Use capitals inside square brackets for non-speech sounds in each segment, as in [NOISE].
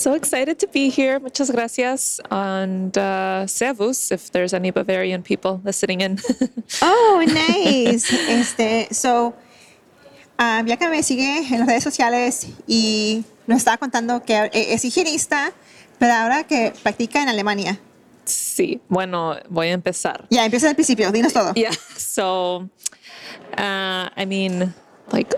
So excited to be here. Muchas gracias. And uh, servus, if there's any Bavarian people listening in. [LAUGHS] oh, nice. Este, so, uh, Bianca me sigue en las redes sociales y nos estaba contando que es higienista, pero ahora que practica en Alemania. Sí, bueno, voy a empezar. Ya, yeah, empieza al principio, dinos todo. [LAUGHS] Yeah, so, uh, I mean, like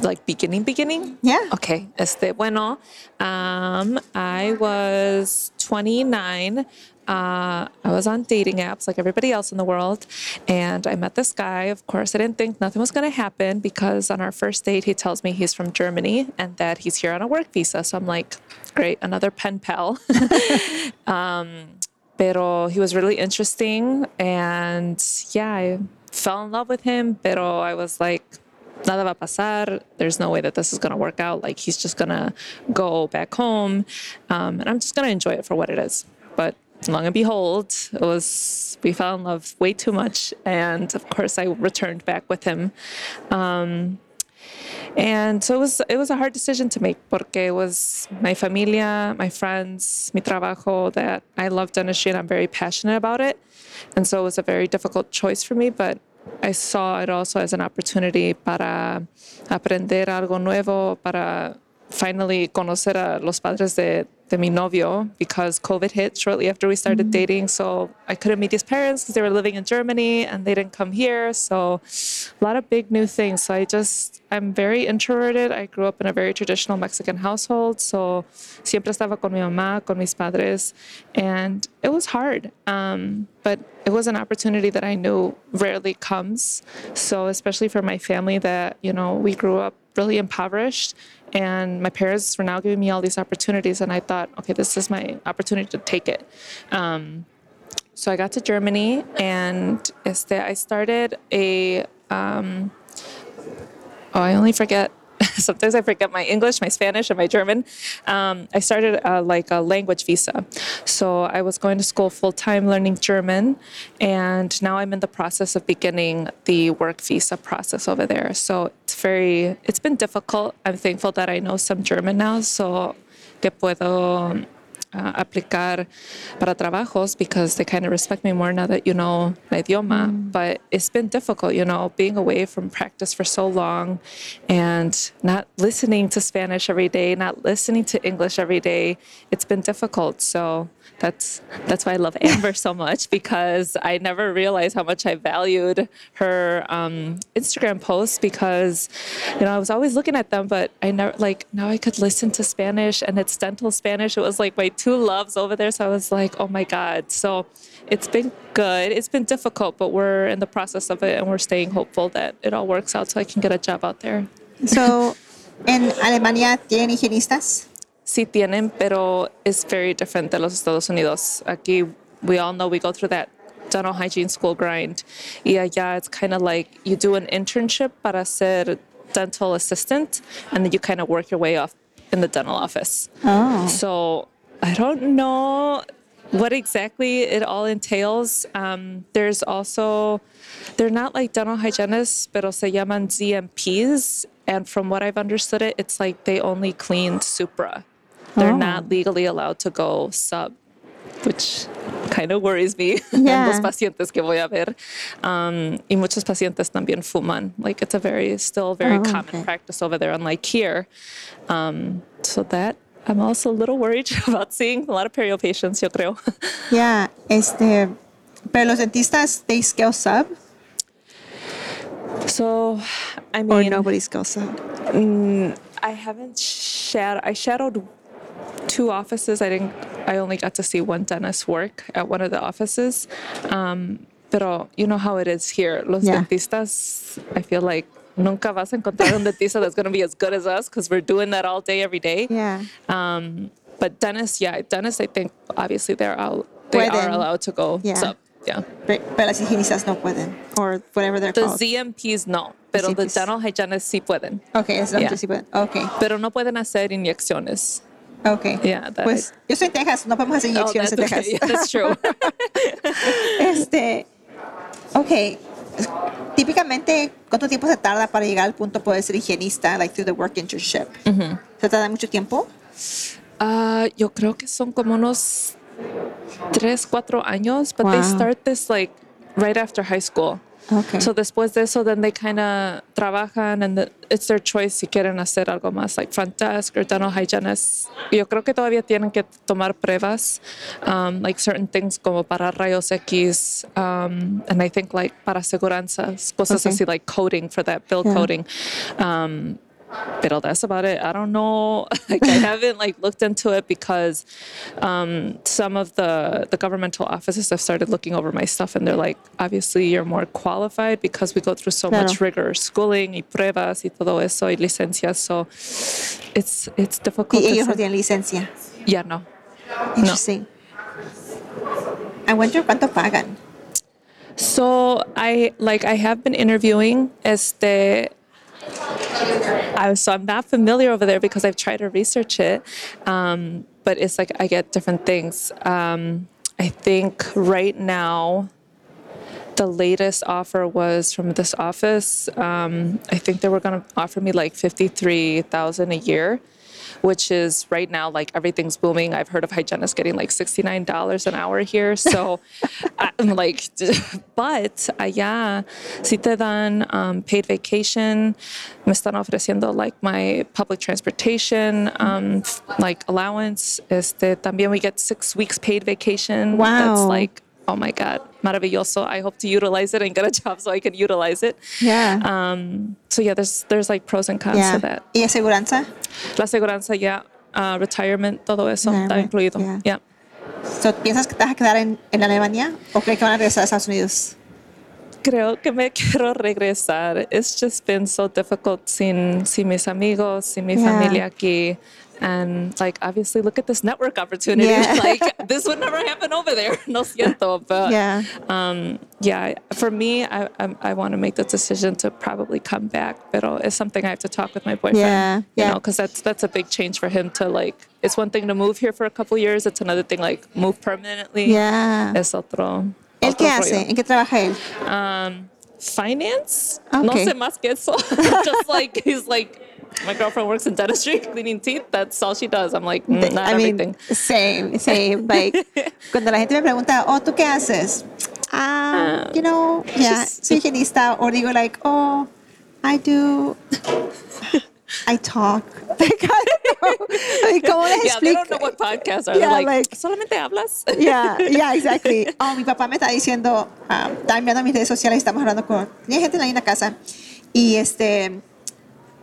like beginning beginning yeah okay este bueno um i was 29 uh, I was on dating apps like everybody else in the world, and I met this guy. Of course, I didn't think nothing was going to happen because on our first date, he tells me he's from Germany and that he's here on a work visa. So I'm like, great, another pen pal. [LAUGHS] um, pero he was really interesting, and yeah, I fell in love with him. Pero I was like, nada va a pasar. There's no way that this is going to work out. Like he's just going to go back home. Um, and I'm just going to enjoy it for what it is. But long and behold, it was, we fell in love way too much. And of course, I returned back with him. Um, and so it was it was a hard decision to make porque it was my familia, my friends, mi trabajo that I love dentistry and I'm very passionate about it. And so it was a very difficult choice for me, but I saw it also as an opportunity para aprender algo nuevo, para finally conocer a los padres de, de mi novio because COVID hit shortly after we started mm-hmm. dating. So I couldn't meet his parents because they were living in Germany and they didn't come here. So a lot of big new things. So I just, I'm very introverted. I grew up in a very traditional Mexican household. So siempre estaba con mi mamá, con mis padres. And it was hard. Um, but it was an opportunity that I knew rarely comes. So especially for my family that, you know, we grew up really impoverished and my parents were now giving me all these opportunities and i thought okay this is my opportunity to take it um, so i got to germany and i started a um, oh i only forget [LAUGHS] sometimes I forget my English, my Spanish, and my German. Um, I started uh, like a language visa. So I was going to school full time learning German, and now I'm in the process of beginning the work visa process over there. So it's very, it's been difficult. I'm thankful that I know some German now, so que puedo uh, aplicar para trabajos because they kind of respect me more now that you know my idioma. Mm. But it's been difficult, you know, being away from practice for so long and not listening to Spanish every day, not listening to English every day. It's been difficult. So that's that's why I love [LAUGHS] Amber so much because I never realized how much I valued her um, Instagram posts because you know I was always looking at them, but I never like now I could listen to Spanish and it's dental Spanish. It was like my two loves over there, so I was like, oh my god. So it's been good. It's been difficult, but we're in the process of it and we're staying hopeful that it all works out so I can get a job out there. So, in Alemania tienen higienistas? sí tienen, pero es very different de los Estados Unidos. Aquí, we all know we go through that dental hygiene school grind. Y allá, it's kind of like you do an internship para ser dental assistant, and then you kind of work your way up in the dental office. Oh. So I don't know what exactly it all entails. Um, there's also, they're not like dental hygienists, pero se llaman ZMPs. And from what I've understood it, it's like they only clean Supra. They're oh. not legally allowed to go sub, which kind of worries me. [LAUGHS] Yeah. Los pacientes que voy a ver. Um, y muchos pacientes también fuman. Like it's a very, still very oh, common okay. practice over there, unlike here. Um, so that I'm also a little worried [LAUGHS] about seeing a lot of perio patients, yo creo. [LAUGHS] Yeah, este, pero los dentistas, they scale sub? So, I mean, or nobody scales sub. Mm, I haven't shadowed. I shadowed two offices. I didn't. I only got to see one dentist work at one of the offices. Um, pero you know how it is here. Los yeah. dentistas, I feel like nunca vas a encontrar un dentista that's going to be as good as us because we're doing that all day, every day. Yeah. Um, but dentists, yeah, dentists, I think obviously they're all they are allowed to go. Yeah. So, yeah. Pe- Pero las higienistas no pueden. Or whatever they're The called. ZMPs no, pero the dental hygienists sí pueden. Ok, es Yeah. sí pueden. Ok, Pero no pueden hacer inyecciones. ok. Yeah, that Pues yo soy en Texas, no podemos hacer Oh, inyecciones that's, en okay. Texas. Yeah, [LAUGHS] that's true. [LAUGHS] Este, Típicamente, ¿cuánto tiempo se tarda para llegar al punto de poder ser higienista, like through the work internship? ¿Se tarda mucho tiempo? Ah, yo creo que son como unos tres, cuatro años, but they Wow. start this like right after high school. Okay. So después de eso, then they kind of trabajan and the- it's their choice si quieren hacer algo más, like front desk or dental hygienist. Yo creo que todavía tienen que tomar pruebas, um, like certain things como para rayos X, um, and I think like para seguranzas, cosas Okay. así like coding for that, bill Yeah. coding. Um, but that's about it. I don't know. [LAUGHS] Like I haven't like looked into it because um, some of the the governmental offices have started looking over my stuff, and they're like, obviously you're more qualified because we go through so much rigor, schooling y pruebas y todo eso y licencias. So it's it's difficult. y to ellos no tienen licencia. Yeah, no. Interesting. I wonder cuánto pagan. So I like I have been interviewing este I so I'm not familiar over there because I've tried to research it. Um, but it's like I get different things. Um, I think right now the latest offer was from this office. Um, I think they were going to offer me like fifty-three thousand a year, which is right now like everything's booming. I've heard of hygienists getting like sixty-nine dollars an hour here. So [LAUGHS] I'm like, [LAUGHS] but allá si te dan um, paid vacation. Me están ofreciendo like my public transportation um, like allowance. Este también we get six weeks paid vacation. Wow. That's like oh my god maravilloso i hope to utilize it and get a job so i can utilize it Yeah. um, so yeah there's there's like pros and cons yeah. to that ¿Y aseguranza? la seguranza ya uh, retirement todo eso está incluido yeah. yeah So, ¿Piensas que te vas a quedar en, en Alemania o crees que van a regresar a Estados Unidos? creo que me [LAUGHS] quiero regresar it's just been so difficult sin sin mis amigos sin mi Yeah. familia aquí and like obviously look at this network opportunity Yeah. [LAUGHS] like [LAUGHS] this would never happen over there [LAUGHS] no siento but Yeah. um, yeah, for me, I, I, I want to make the decision to probably come back, but it's something I have to talk with my boyfriend. Yeah, you yeah. know, because that's that's a big change for him to like. It's one thing to move here for a couple years. It's another thing like move permanently. Yeah. Es otro. ¿Él otro qué hace? ¿En qué trabaja él? Um, finance. No sé más que eso. Just like he's like. My girlfriend works in dentistry, [LAUGHS] cleaning teeth. That's all she does. I'm like, mm, not I mean, everything. same, same. Like, [LAUGHS] cuando la gente me pregunta, oh, ¿tú qué haces? Ah, you know, yeah, soy higienista. O digo, like, oh, I do, I talk. [LAUGHS] Like, I don't know. Like, ¿Cómo les yeah, they explico? don't know what podcasts are. Yeah, like, like- solamente hablas. Yeah, yeah, exactly. Oh, mi papá me está diciendo, um, estaba mirando mis redes sociales, estamos hablando con, tenía gente en la casa y este,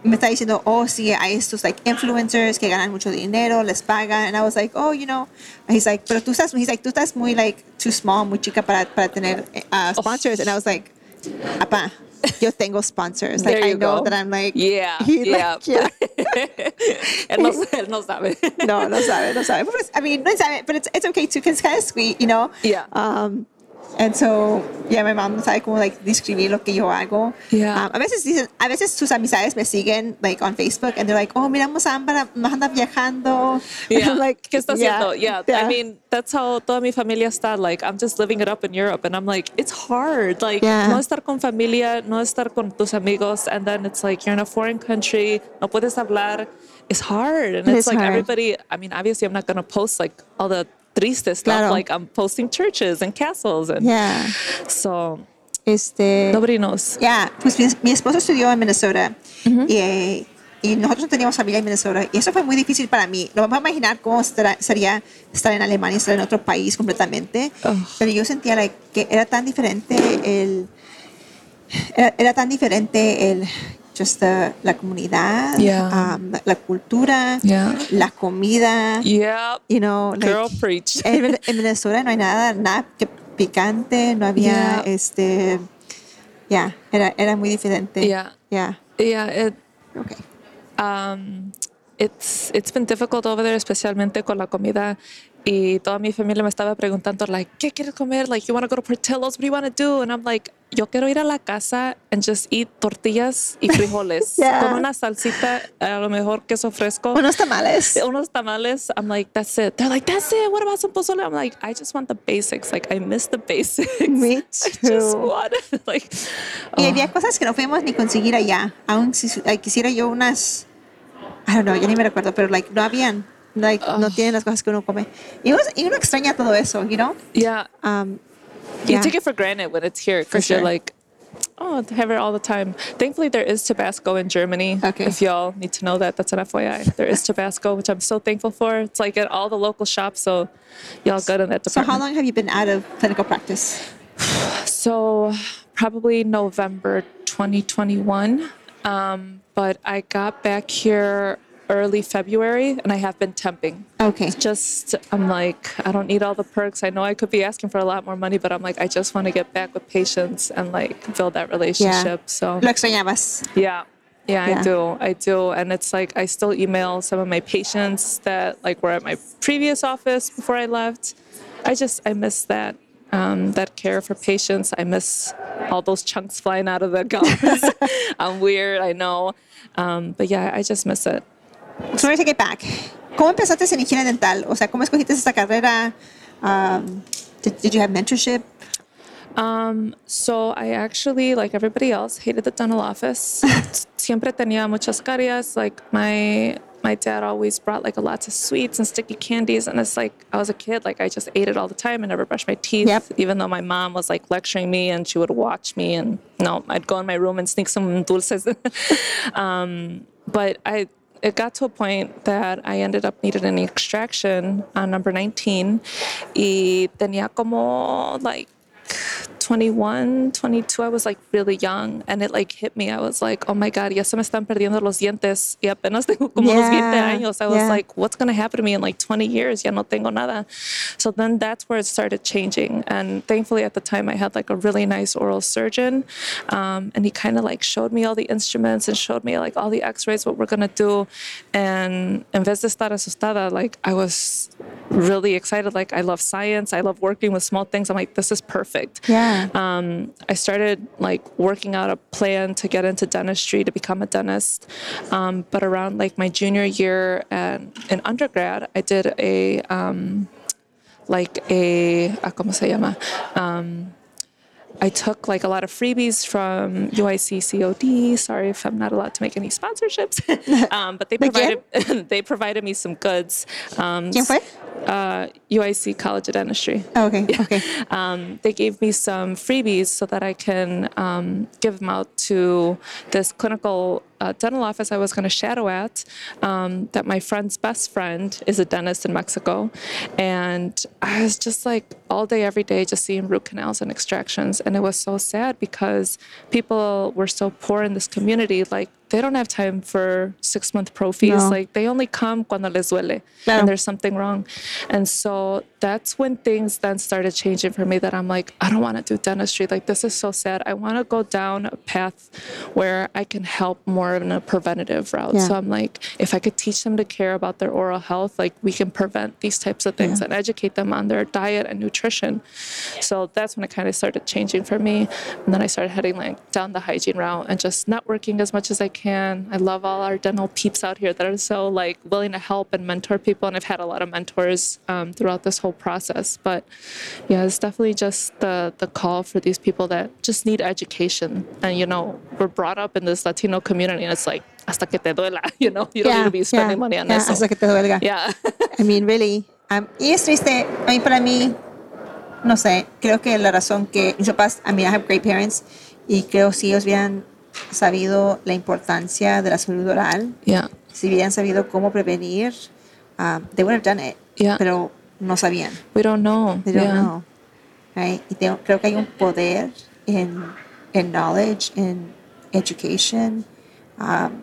me está diciendo, oh, sí, hay estos like influencers que ganan mucho dinero, les pagan, and I was like, oh, you know, and he's like, pero tú estás, he's like, tú estás muy like too small, muy chica para, para tener uh, sponsors, and I was like, apa, yo tengo sponsors, like I know go. that I'm like, Yeah, [LAUGHS] he, yeah. like, yeah. [LAUGHS] él, no, [LAUGHS] él no sabe. no, no sabe, no sabe. But I mean, no sabe, but it's, it's okay too, because it's kind of sweet, you know? Yeah. Um, and so, yeah, my mom no sabe cómo, like, describir lo que yo hago. Yeah. Um, a veces dicen, a veces sus amistades me siguen, like, on Facebook, and they're like, oh, miramos a Ámbar, nos anda viajando. And [LAUGHS] Yeah. I'm [LAUGHS] like, ¿Qué está yeah, haciendo? Yeah. I mean, that's how toda mi familia está. Like, I'm just living it up in Europe. And I'm like, it's hard. Like, Yeah. no estar con familia, no estar con tus amigos. And then it's like, you're in a foreign country, no puedes hablar. It's hard. And It it's like hard. everybody, I mean, obviously, I'm not going to post like all the triste stuff. Claro. Like, I'm posting churches and castles. And Yeah. so Este, nobody knows. Ya, pues mi, mi esposo estudió en Minnesota y, eh, y nosotros no teníamos familia en Minnesota y eso fue muy difícil para mí. No me puedo imaginar cómo estará- sería estar en Alemania, estar en otro país completamente. Ugh. Pero yo sentía like, que era tan diferente el... Era, era tan diferente el... Just the- la comunidad, Yeah. um, la, la cultura, Yeah. la comida, Yep. you know, like, Girl, preach. en, en Venezuela no hay nada, nada que picante, no había Yeah. este Yeah, era, era muy diferente. Yeah. Yeah. Yeah, it, Okay. um, it's it's been difficult over there, especialmente con la comida. Y toda mi familia me estaba preguntando, like, ¿qué quieres comer? Like, you want to go to Portillo's? What do you want to do? And I'm like, yo quiero ir a la casa and just eat tortillas y frijoles [LAUGHS] Yeah. con una salsita, a lo mejor queso fresco. Unos tamales. [LAUGHS] unos tamales. I'm like, that's it. They're like, that's it. What about some pozole? I'm like, I just want the basics. Like, I miss the basics. Me [LAUGHS] I just too. want like. Y oh. había cosas que no fuimos ni conseguir allá. Aún si quisiera yo unas, I don't know, ya ni me recuerdo, pero like no habían, like no tienen las cosas que uno come. Y uno, y uno extraña todo eso, you know? Yeah, Um, you take it for granted when it's here because you're sure. like, oh, have it all the time. Thankfully, there is Tabasco in Germany. Okay. If y'all need to know that, that's an FYI. There is [LAUGHS] Tabasco, which I'm so thankful for. It's like at all the local shops, so y'all good in that department. So how long have you been out of clinical practice? [SIGHS] So probably November 2021. Um, but I got back here early February and I have been temping. Okay. Just, I'm like, I don't need all the perks. I know I could be asking for a lot more money, but I'm like, I just want to get back with patients and like build that relationship. Yeah. So Lo extrañabas. yeah. Yeah, Yeah. I do. I do. And it's like I still email some of my patients that like were at my previous office before I left. I just I miss that um, that care for patients. I miss all those chunks flying out of the gums. [LAUGHS] [LAUGHS] I'm weird, I know. Um, but yeah, I just miss it. Sorry to it back. ¿Cómo empezaste en higiene dental? O sea, ¿cómo escogiste esta carrera? Um, did, did you have mentorship? So I actually, like everybody else, hated the dental office. [LAUGHS] Siempre tenía muchas caries. Like my my dad always brought like a lots of sweets and sticky candies, and it's like I was a kid, like I just ate it all the time and never brushed my teeth. Yep. Even though my mom was like lecturing me and she would watch me, and no, I'd go in my room and sneak some dulces. [LAUGHS] um, but I it got to a point that I ended up needing an extraction on number 19 y tenía como like 21, 22, I was like really young and it like hit me. I was like, oh my God, ya se me están perdiendo los dientes y apenas [LAUGHS] tengo como unos 20 años. I was yeah. like, what's going to happen to me in like 20 years? Ya no tengo nada. So then that's where it started changing. And thankfully at the time I had like a really nice oral surgeon um, and he kind of like showed me all the instruments and showed me like all the x-rays, what we're going to do. And en vez de estar asustada, like I was really excited. Like I love science. I love working with small things. I'm like, this is perfect. Yeah. Um, I started like working out a plan to get into dentistry to become a dentist. Um, but around like my junior year and in undergrad, I did a um, like a ah, ¿cómo se llama? Um, I took like a lot of freebies from UIC COD. Sorry if I'm not allowed to make any sponsorships, [LAUGHS] um, but they provided [LAUGHS] they provided me some goods. Um, ¿Quién fue? Uh, UIC College of Dentistry Oh, okay, [LAUGHS] okay. um, they gave me some freebies so that I can um, give them out to this clinical uh, dental office I was going to shadow at. Um, that my friend's best friend is a dentist in Mexico, and I was just like all day, every day, just seeing root canals and extractions, and it was so sad because people were so poor in this community, like. They don't have time for six month prophies. No. Like they only come cuando les duele, Claro. and there's something wrong. And so that's when things then started changing for me that I'm like, I don't want to do dentistry. Like, this is so sad. I want to go down a path where I can help more in a preventative route. Yeah. So I'm like, if I could teach them to care about their oral health, like, we can prevent these types of things Yeah. and educate them on their diet and nutrition. So that's when it kind of started changing for me. And then I started heading like down the hygiene route and just networking as much as I can. I love all our dental peeps out here that are so like willing to help and mentor people. And I've had a lot of mentors um, throughout this whole process. But yeah, it's definitely just the the call for these people that just need education. And you know, we're brought up in this Latino community, and it's like hasta que te duela. [LAUGHS] You know, you don't need to be spending money on yeah, this. hasta que te duelga. Yeah. I mean, really. Um, y es triste. A mí, para mí, no sé, creo que la razón que mis papás, I mean, I have great parents, y creo si ellos hubieran sabido la importancia de la salud oral, yeah. si hubieran sabido cómo prevenir, um, they would have done it. Yeah. Pero no sabían. We don't know. They don't yeah. know. Right? Y tengo- creo que hay un poder en, en knowledge, in education. Um,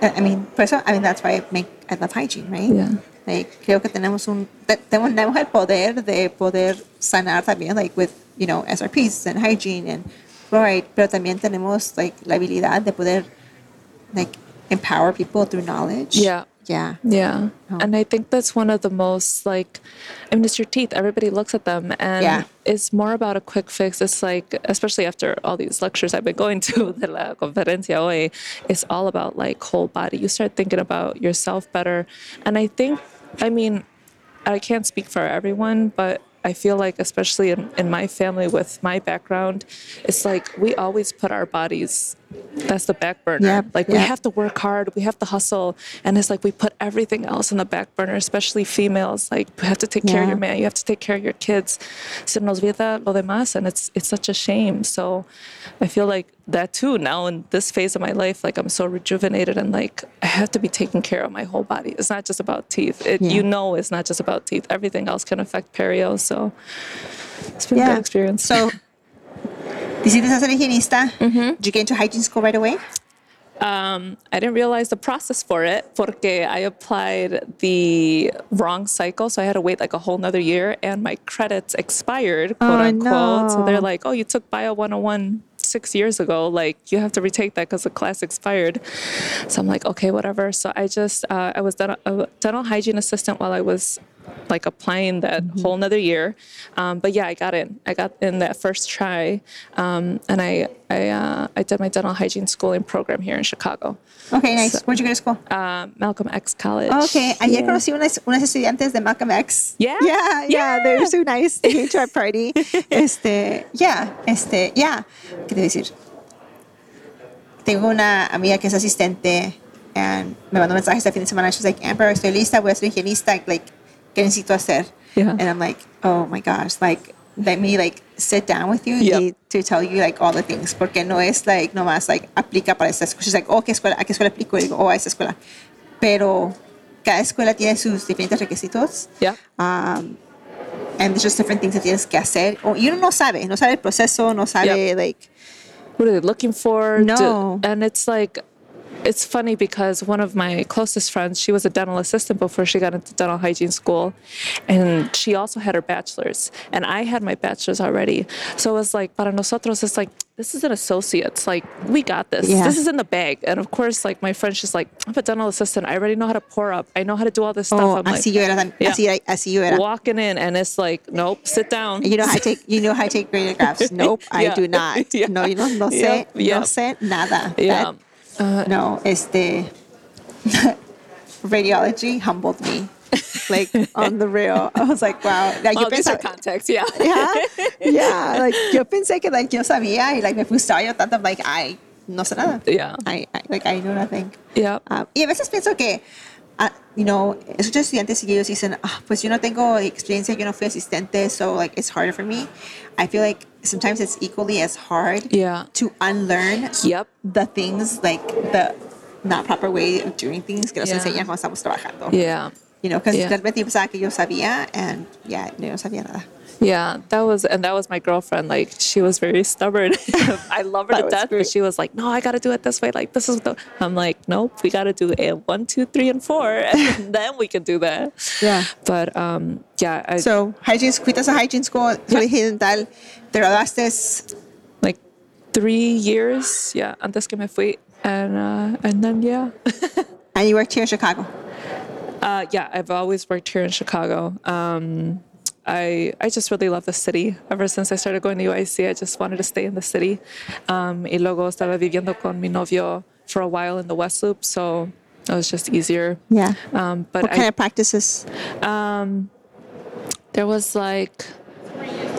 I mean, por eso, I mean, that's why I make, I love hygiene, right? Yeah. Like, creo que tenemos un, te- tenemos tenemos el poder de poder sanar también, like with, you know, SRPs and hygiene and Right, pero también tenemos like la habilidad de poder like empower people through knowledge. Yeah. Yeah. Yeah. Oh. And I think that's one of the most like I mean it's your teeth. Everybody looks at them and Yeah. it's more about a quick fix. It's like especially after all these lectures I've been going to [LAUGHS] de la conferencia hoy, it's all about like whole body. You start thinking about yourself better. And I think I mean I can't speak for everyone, but I feel like, especially in, in my family with my background, it's like we always put our bodies, that's the back burner. Yep, like we have to work hard, we have to hustle. And it's like we put everything else in the back burner, especially females. Like you have to take care of your man, you have to take care of your kids. Se nos olvida lo demás, and it's, it's such a shame. So I feel like that too now in this phase of my life, like I'm so rejuvenated and like I have to be taking care of my whole body. It's not just about teeth. It, Yeah. You know, it's not just about teeth. Everything else can affect perio. So it's been a good experience. So, [LAUGHS] decidiste ser higienista. Mm-hmm. Did you get into hygiene school right away? Um, I didn't realize the process for it porque I applied the wrong cycle. So I had to wait like a whole nother year and my credits expired, quote Oh, unquote. So they're like, oh, you took Bio 101 six years ago. Like you have to retake that because the class expired. So I'm like, okay, whatever. So I just, uh, I was dental, a dental hygiene assistant while I was like applying that Mm-hmm. whole nother year. Um, but yeah, I got in. I got in that first try, um, and I I uh, I did my dental hygiene schooling program here in Chicago, Okay, nice. So- Where'd you go to school? uh, Malcolm X College. Okay, ayer Yeah. conocí unas, unas estudiantes de Malcolm X. Yeah? Yeah, yeah, Yeah. they're so nice. They came to our party. [LAUGHS] Este, yeah, este, yeah. ¿Qué te voy a decir? Tengo una amiga que es asistente and me mandó mensajes este fin de semana. She's like, Amber, estoy lista, voy a ser higienista. Like, ¿qué necesito hacer? Yeah. And I'm like, oh my gosh, like, let me like sit down with you Yep. to tell you like all the things. Porque no es like nomás like aplica para esta escuela. She's like, oh, ¿qué escuela? ¿A qué escuela aplico? Y digo, oh, a esta escuela. Pero cada escuela tiene sus diferentes requisitos. Yeah. Um, and there's just different things que tienes que hacer. O, y uno no sabe, no sabe el proceso, no sabe, Yep. like, What are they looking for? No. and it's like, it's funny because one of my closest friends, she was a dental assistant before she got into dental hygiene school, and she also had her bachelor's, and I had my bachelor's already. So it was like, para nosotros, it's like this is an associate's. Like we got this. Yeah. This is in the bag. And of course, like my friend's just like, I'm a dental assistant. I already know how to pour up. I know how to do all this stuff. oh, I'm like, así yo era, Yeah. así, así yo era. walking in, and it's like, nope, sit down. You know how I take, you know how I take radiographs. [LAUGHS] Nope, I Yeah. do not. [LAUGHS] Yeah. No, you know, no sé, Yep, no yep. sé nada. Yeah. That- no, este, [LAUGHS] radiology humbled me. Like on the real, I was like, wow. Like, yo are pensaba- context. Yeah. [LAUGHS] yeah, yeah. [LAUGHS] Like yo pensé que like yo sabía y like me frustraba yo tanto like ay no sé nada. Yeah. I, I like I know nothing. Yeah. Um, y a veces pienso que, ah, you know, escucho estudiantes y ellos dicen, ah, pues yo no tengo experiencia, yo no fui asistente, so like it's harder for me. I feel like sometimes it's equally as hard Yeah. to unlearn Yep. the things like the not proper way of doing things que nos Yeah. enseñan cuando estamos trabajando. Yeah. You know, because Yeah. realmente yo pensaba que yo sabía and yeah, no, sabía nada. Yeah, that was and that was my girlfriend. Like she was very stubborn. [LAUGHS] I love her that to death, great. but she was like, "No, I got to do it this way. Like this is the." I'm like, "Nope, we got to do a one, two, three, and four, [LAUGHS] and [LAUGHS] then we can do that." Yeah. But um, yeah, I So, hygiene, fuiste a hygiene school, higiene dental, te graduaste, like three years. Yeah, antes que me fui, and uh, and then yeah. and you worked here in Chicago. Uh, yeah, I've always worked here in Chicago. Um, I I just really love the city. Ever since I started going to UIC, I just wanted to stay in the city. Um, y luego estaba viviendo con mi novio for a while in the West Loop, so it was just easier. Yeah. Um, but What I, kind of practices? there was like,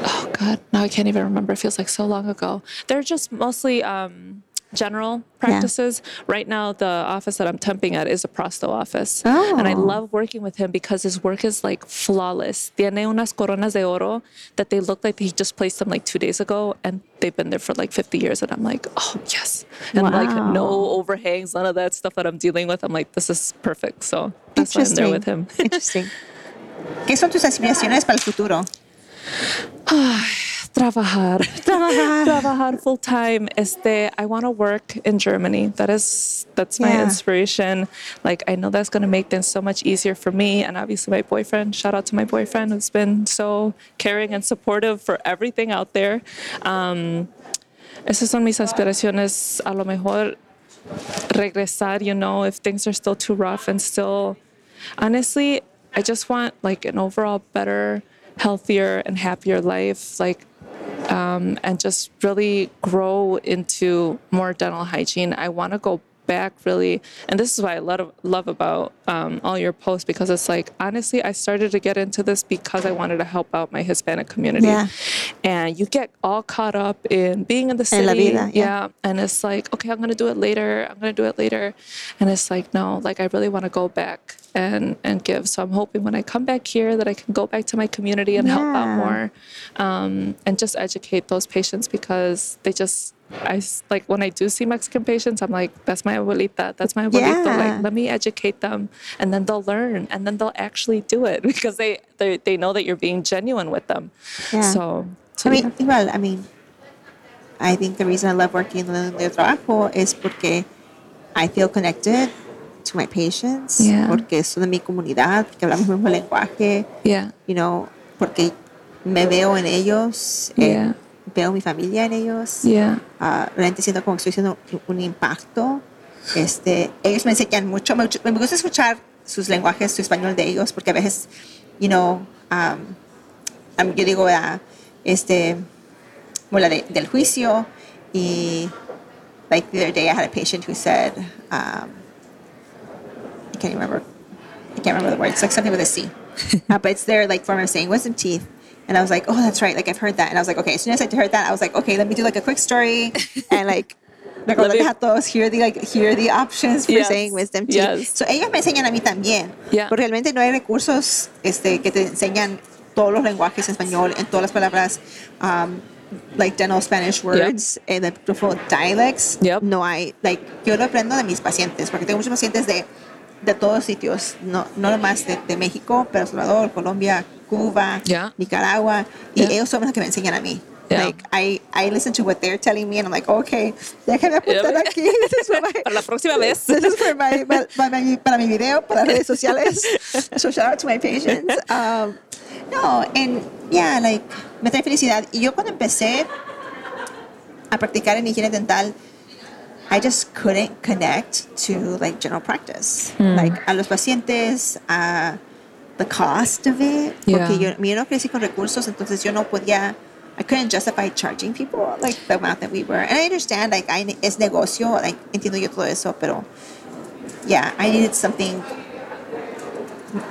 oh God, now I can't even remember. It feels like so long ago. They're just mostly um, general practices. Right now, the office that I'm temping at is a prostho office. And I Oh. love working with him because his work is like flawless. Tiene unas coronas de oro that they look like he just placed them like two days ago and they've been there for like 50 years. And I'm like, oh, yes. And like no overhangs, none of that stuff that I'm dealing with. I'm like, this is perfect. So that's why I'm there with him. Interesting. ¿Qué son tus aspiraciones para el futuro? Trabajar. [LAUGHS] Trabajar. Trabajar full time. Este, I want to work in Germany. That is, that's my Yeah. inspiration. Like, I know that's going to make things so much easier for me. And obviously, my boyfriend. Shout out to my boyfriend who's been so caring and supportive for everything out there. Um, esas son mis aspiraciones. A lo mejor regresar, you know, if things are still too rough and still, honestly, I just want like an overall better, healthier, and happier life. Like, um, and just really grow into more dental hygiene. I want to go back really. And this is what i love, love about um, all your posts because it's like honestly i started to get into this because i wanted to help out my hispanic community. Yeah. and you get all caught up in being in the city. vida, yeah. yeah. And it's like okay i'm gonna do it later. I'm gonna do it later. And it's like no like i really want to go back and and give. So i'm hoping when i come back here that i can go back to my community and help out more um, and just educate those patients because they just I like when I do see Mexican patients, I'm like, that's my abuelita, that's my abuelito. Yeah. Like, let me educate them, and then they'll learn, and then they'll actually do it [LAUGHS] because they they, they know that you're being genuine with them. Yeah. So, so I mean, yeah. igual, I mean, I think the reason I love working in the trabajo is porque I feel connected to my patients, Yeah. porque son de mi comunidad, porque hablamos el mismo lenguaje, yeah, you know, porque me veo en ellos, eh, Yeah. Veo mi familia en ellos, yeah, Ah, realmente siento como que estoy haciendo un impacto. Este, ellos me enseñan mucho, me, me gusta escuchar sus lenguajes, su español de ellos, porque a veces, you know, um, yo digo, ah, este, como la de- del juicio, y like the other day I had a patient who said, um, I can't remember, I can't remember the words, like something with a C, [LAUGHS] uh, but it's their like form of saying wisdom teeth. And I was like, oh, that's right. Like I've heard that. And I was like, okay. As soon as I heard that, I was like, okay, let me do like a quick story [LAUGHS] and like, todos, here the like, here the options for Yes, saying wisdom teeth. yes. So ellos me enseñan a mí también. Yeah. Porque realmente no hay recursos este, que te enseñan todos los lenguajes en español, en todas las palabras, um, like dental Spanish words, and the beautiful dialects. Yep. No hay, like, yo lo aprendo de mis pacientes, porque tengo muchos pacientes de, de todos sitios, no, no nomás de, de México, pero Salvador, Colombia, Cuba, Yeah. Nicaragua, y Yeah. ellos son los que me enseñan a mí. Yeah. Like, I, I listen to what they're telling me, and I'm like, okay, déjame apuntar aquí. This is for my, [LAUGHS] Para la próxima vez. [LAUGHS] This is for my, my- para, mi, para mi video, para redes sociales. [LAUGHS] So shout out to my patients. Um, no, and yeah, like, me trae felicidad. Y yo cuando empecé a practicar en higiene dental, I just couldn't connect to like general practice. Hmm. Like a los pacientes, a the cost of it. Porque Yeah. yo, yo no crecí con recursos, entonces yo no podía, I couldn't justify charging people like the amount that we were. And I understand, like, I, es negocio, like, entiendo yo todo eso, pero yeah, I needed something,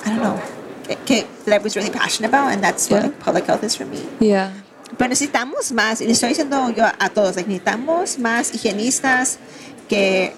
I don't know, eh, que, that I was really passionate about, and that's what like, public health is for me. Yeah. Pero necesitamos más, y le estoy diciendo yo a todos, like, necesitamos más higienistas que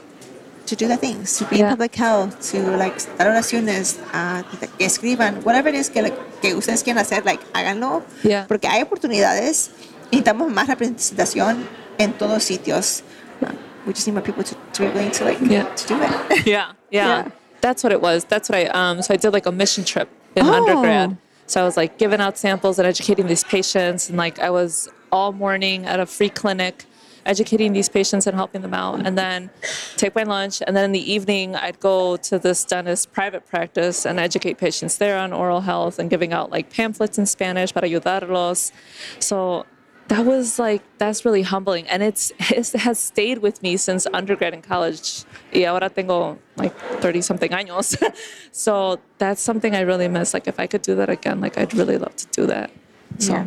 to do the things, to be in Yeah. public health, to like dar oraciones, uh, que escriban, whatever it is que, like, que ustedes quieran hacer, like, háganlo, Yeah. porque hay oportunidades, necesitamos más representación en todos sitios. Uh, we just need more people to, to be willing to like Yeah. to do it. yeah, yeah, Yeah. That's what it was. That's what I um. So I did like a mission trip in Oh. undergrad. So I was like giving out samples and educating these patients, and like I was all morning at a free clinic, educating these patients and helping them out, and then take my lunch, and then in the evening I'd go to this dentist's private practice and educate patients there on oral health and giving out like pamphlets in Spanish para ayudarlos. So that was like that's really humbling and it's [LAUGHS] it has stayed with me since undergrad and college y ahora tengo like 30 something años [LAUGHS] so that's something i really miss like if i could do that again like i'd really love to do that so Yeah.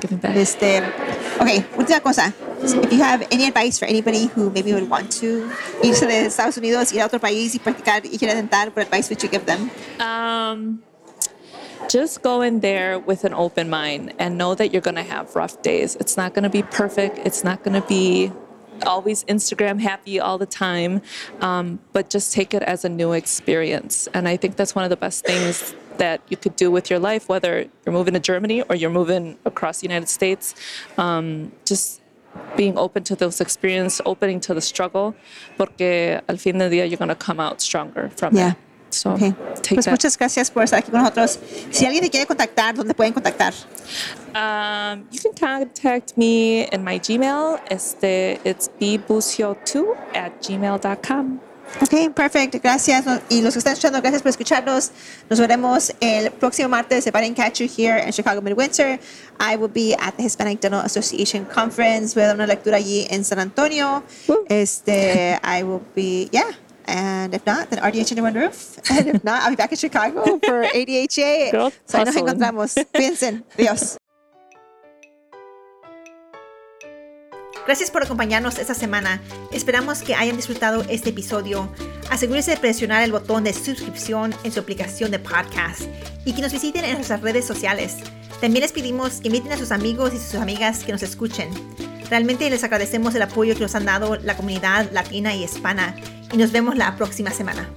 giving back Este, okay, última cosa. If you have any advice for anybody who maybe would want to irse de Estados Unidos, ir a otro país y practicar higiene dental, what advice would you give them? Um, just go in there with an open mind and know that you're going to have rough days. It's not going to be perfect. It's not going to be always Instagram happy all the time, um, but just take it as a new experience. And I think that's one of the best things that you could do with your life, whether you're moving to Germany or you're moving across the United States. Um, just being open to those experiences, opening to the struggle, porque al fin del día you're going to come out stronger from Yeah. it. So Okay. Pues that. muchas gracias por estar aquí con nosotros. Si alguien te quiere contactar, ¿dónde pueden contactar? Um, you can contact me in my Gmail. Este, it's bbucio2 at gmail.com. Ok, perfecto. Gracias. Y los que están escuchando, gracias por escucharnos. Nos veremos el próximo martes. If I didn't catch you here in Chicago Midwinter, I will be at the Hispanic Dental Association Conference. Voy a dar una lectura allí en San Antonio. Este, I will be, yeah. And if not, then RDH under one roof. [LAUGHS] And if not, I'll be back in Chicago for [LAUGHS] ADHA. Girl, so ahí nos encontramos. Piensen. [LAUGHS] Dios. Gracias por acompañarnos esta semana. Esperamos que hayan disfrutado este episodio. Asegúrese de presionar el botón de suscripción en su aplicación de podcast y que nos visiten en nuestras redes sociales. También les pedimos que inviten a sus amigos y sus amigas que nos escuchen. Realmente les agradecemos el apoyo que nos han dado la comunidad latina y hispana y nos vemos la próxima semana.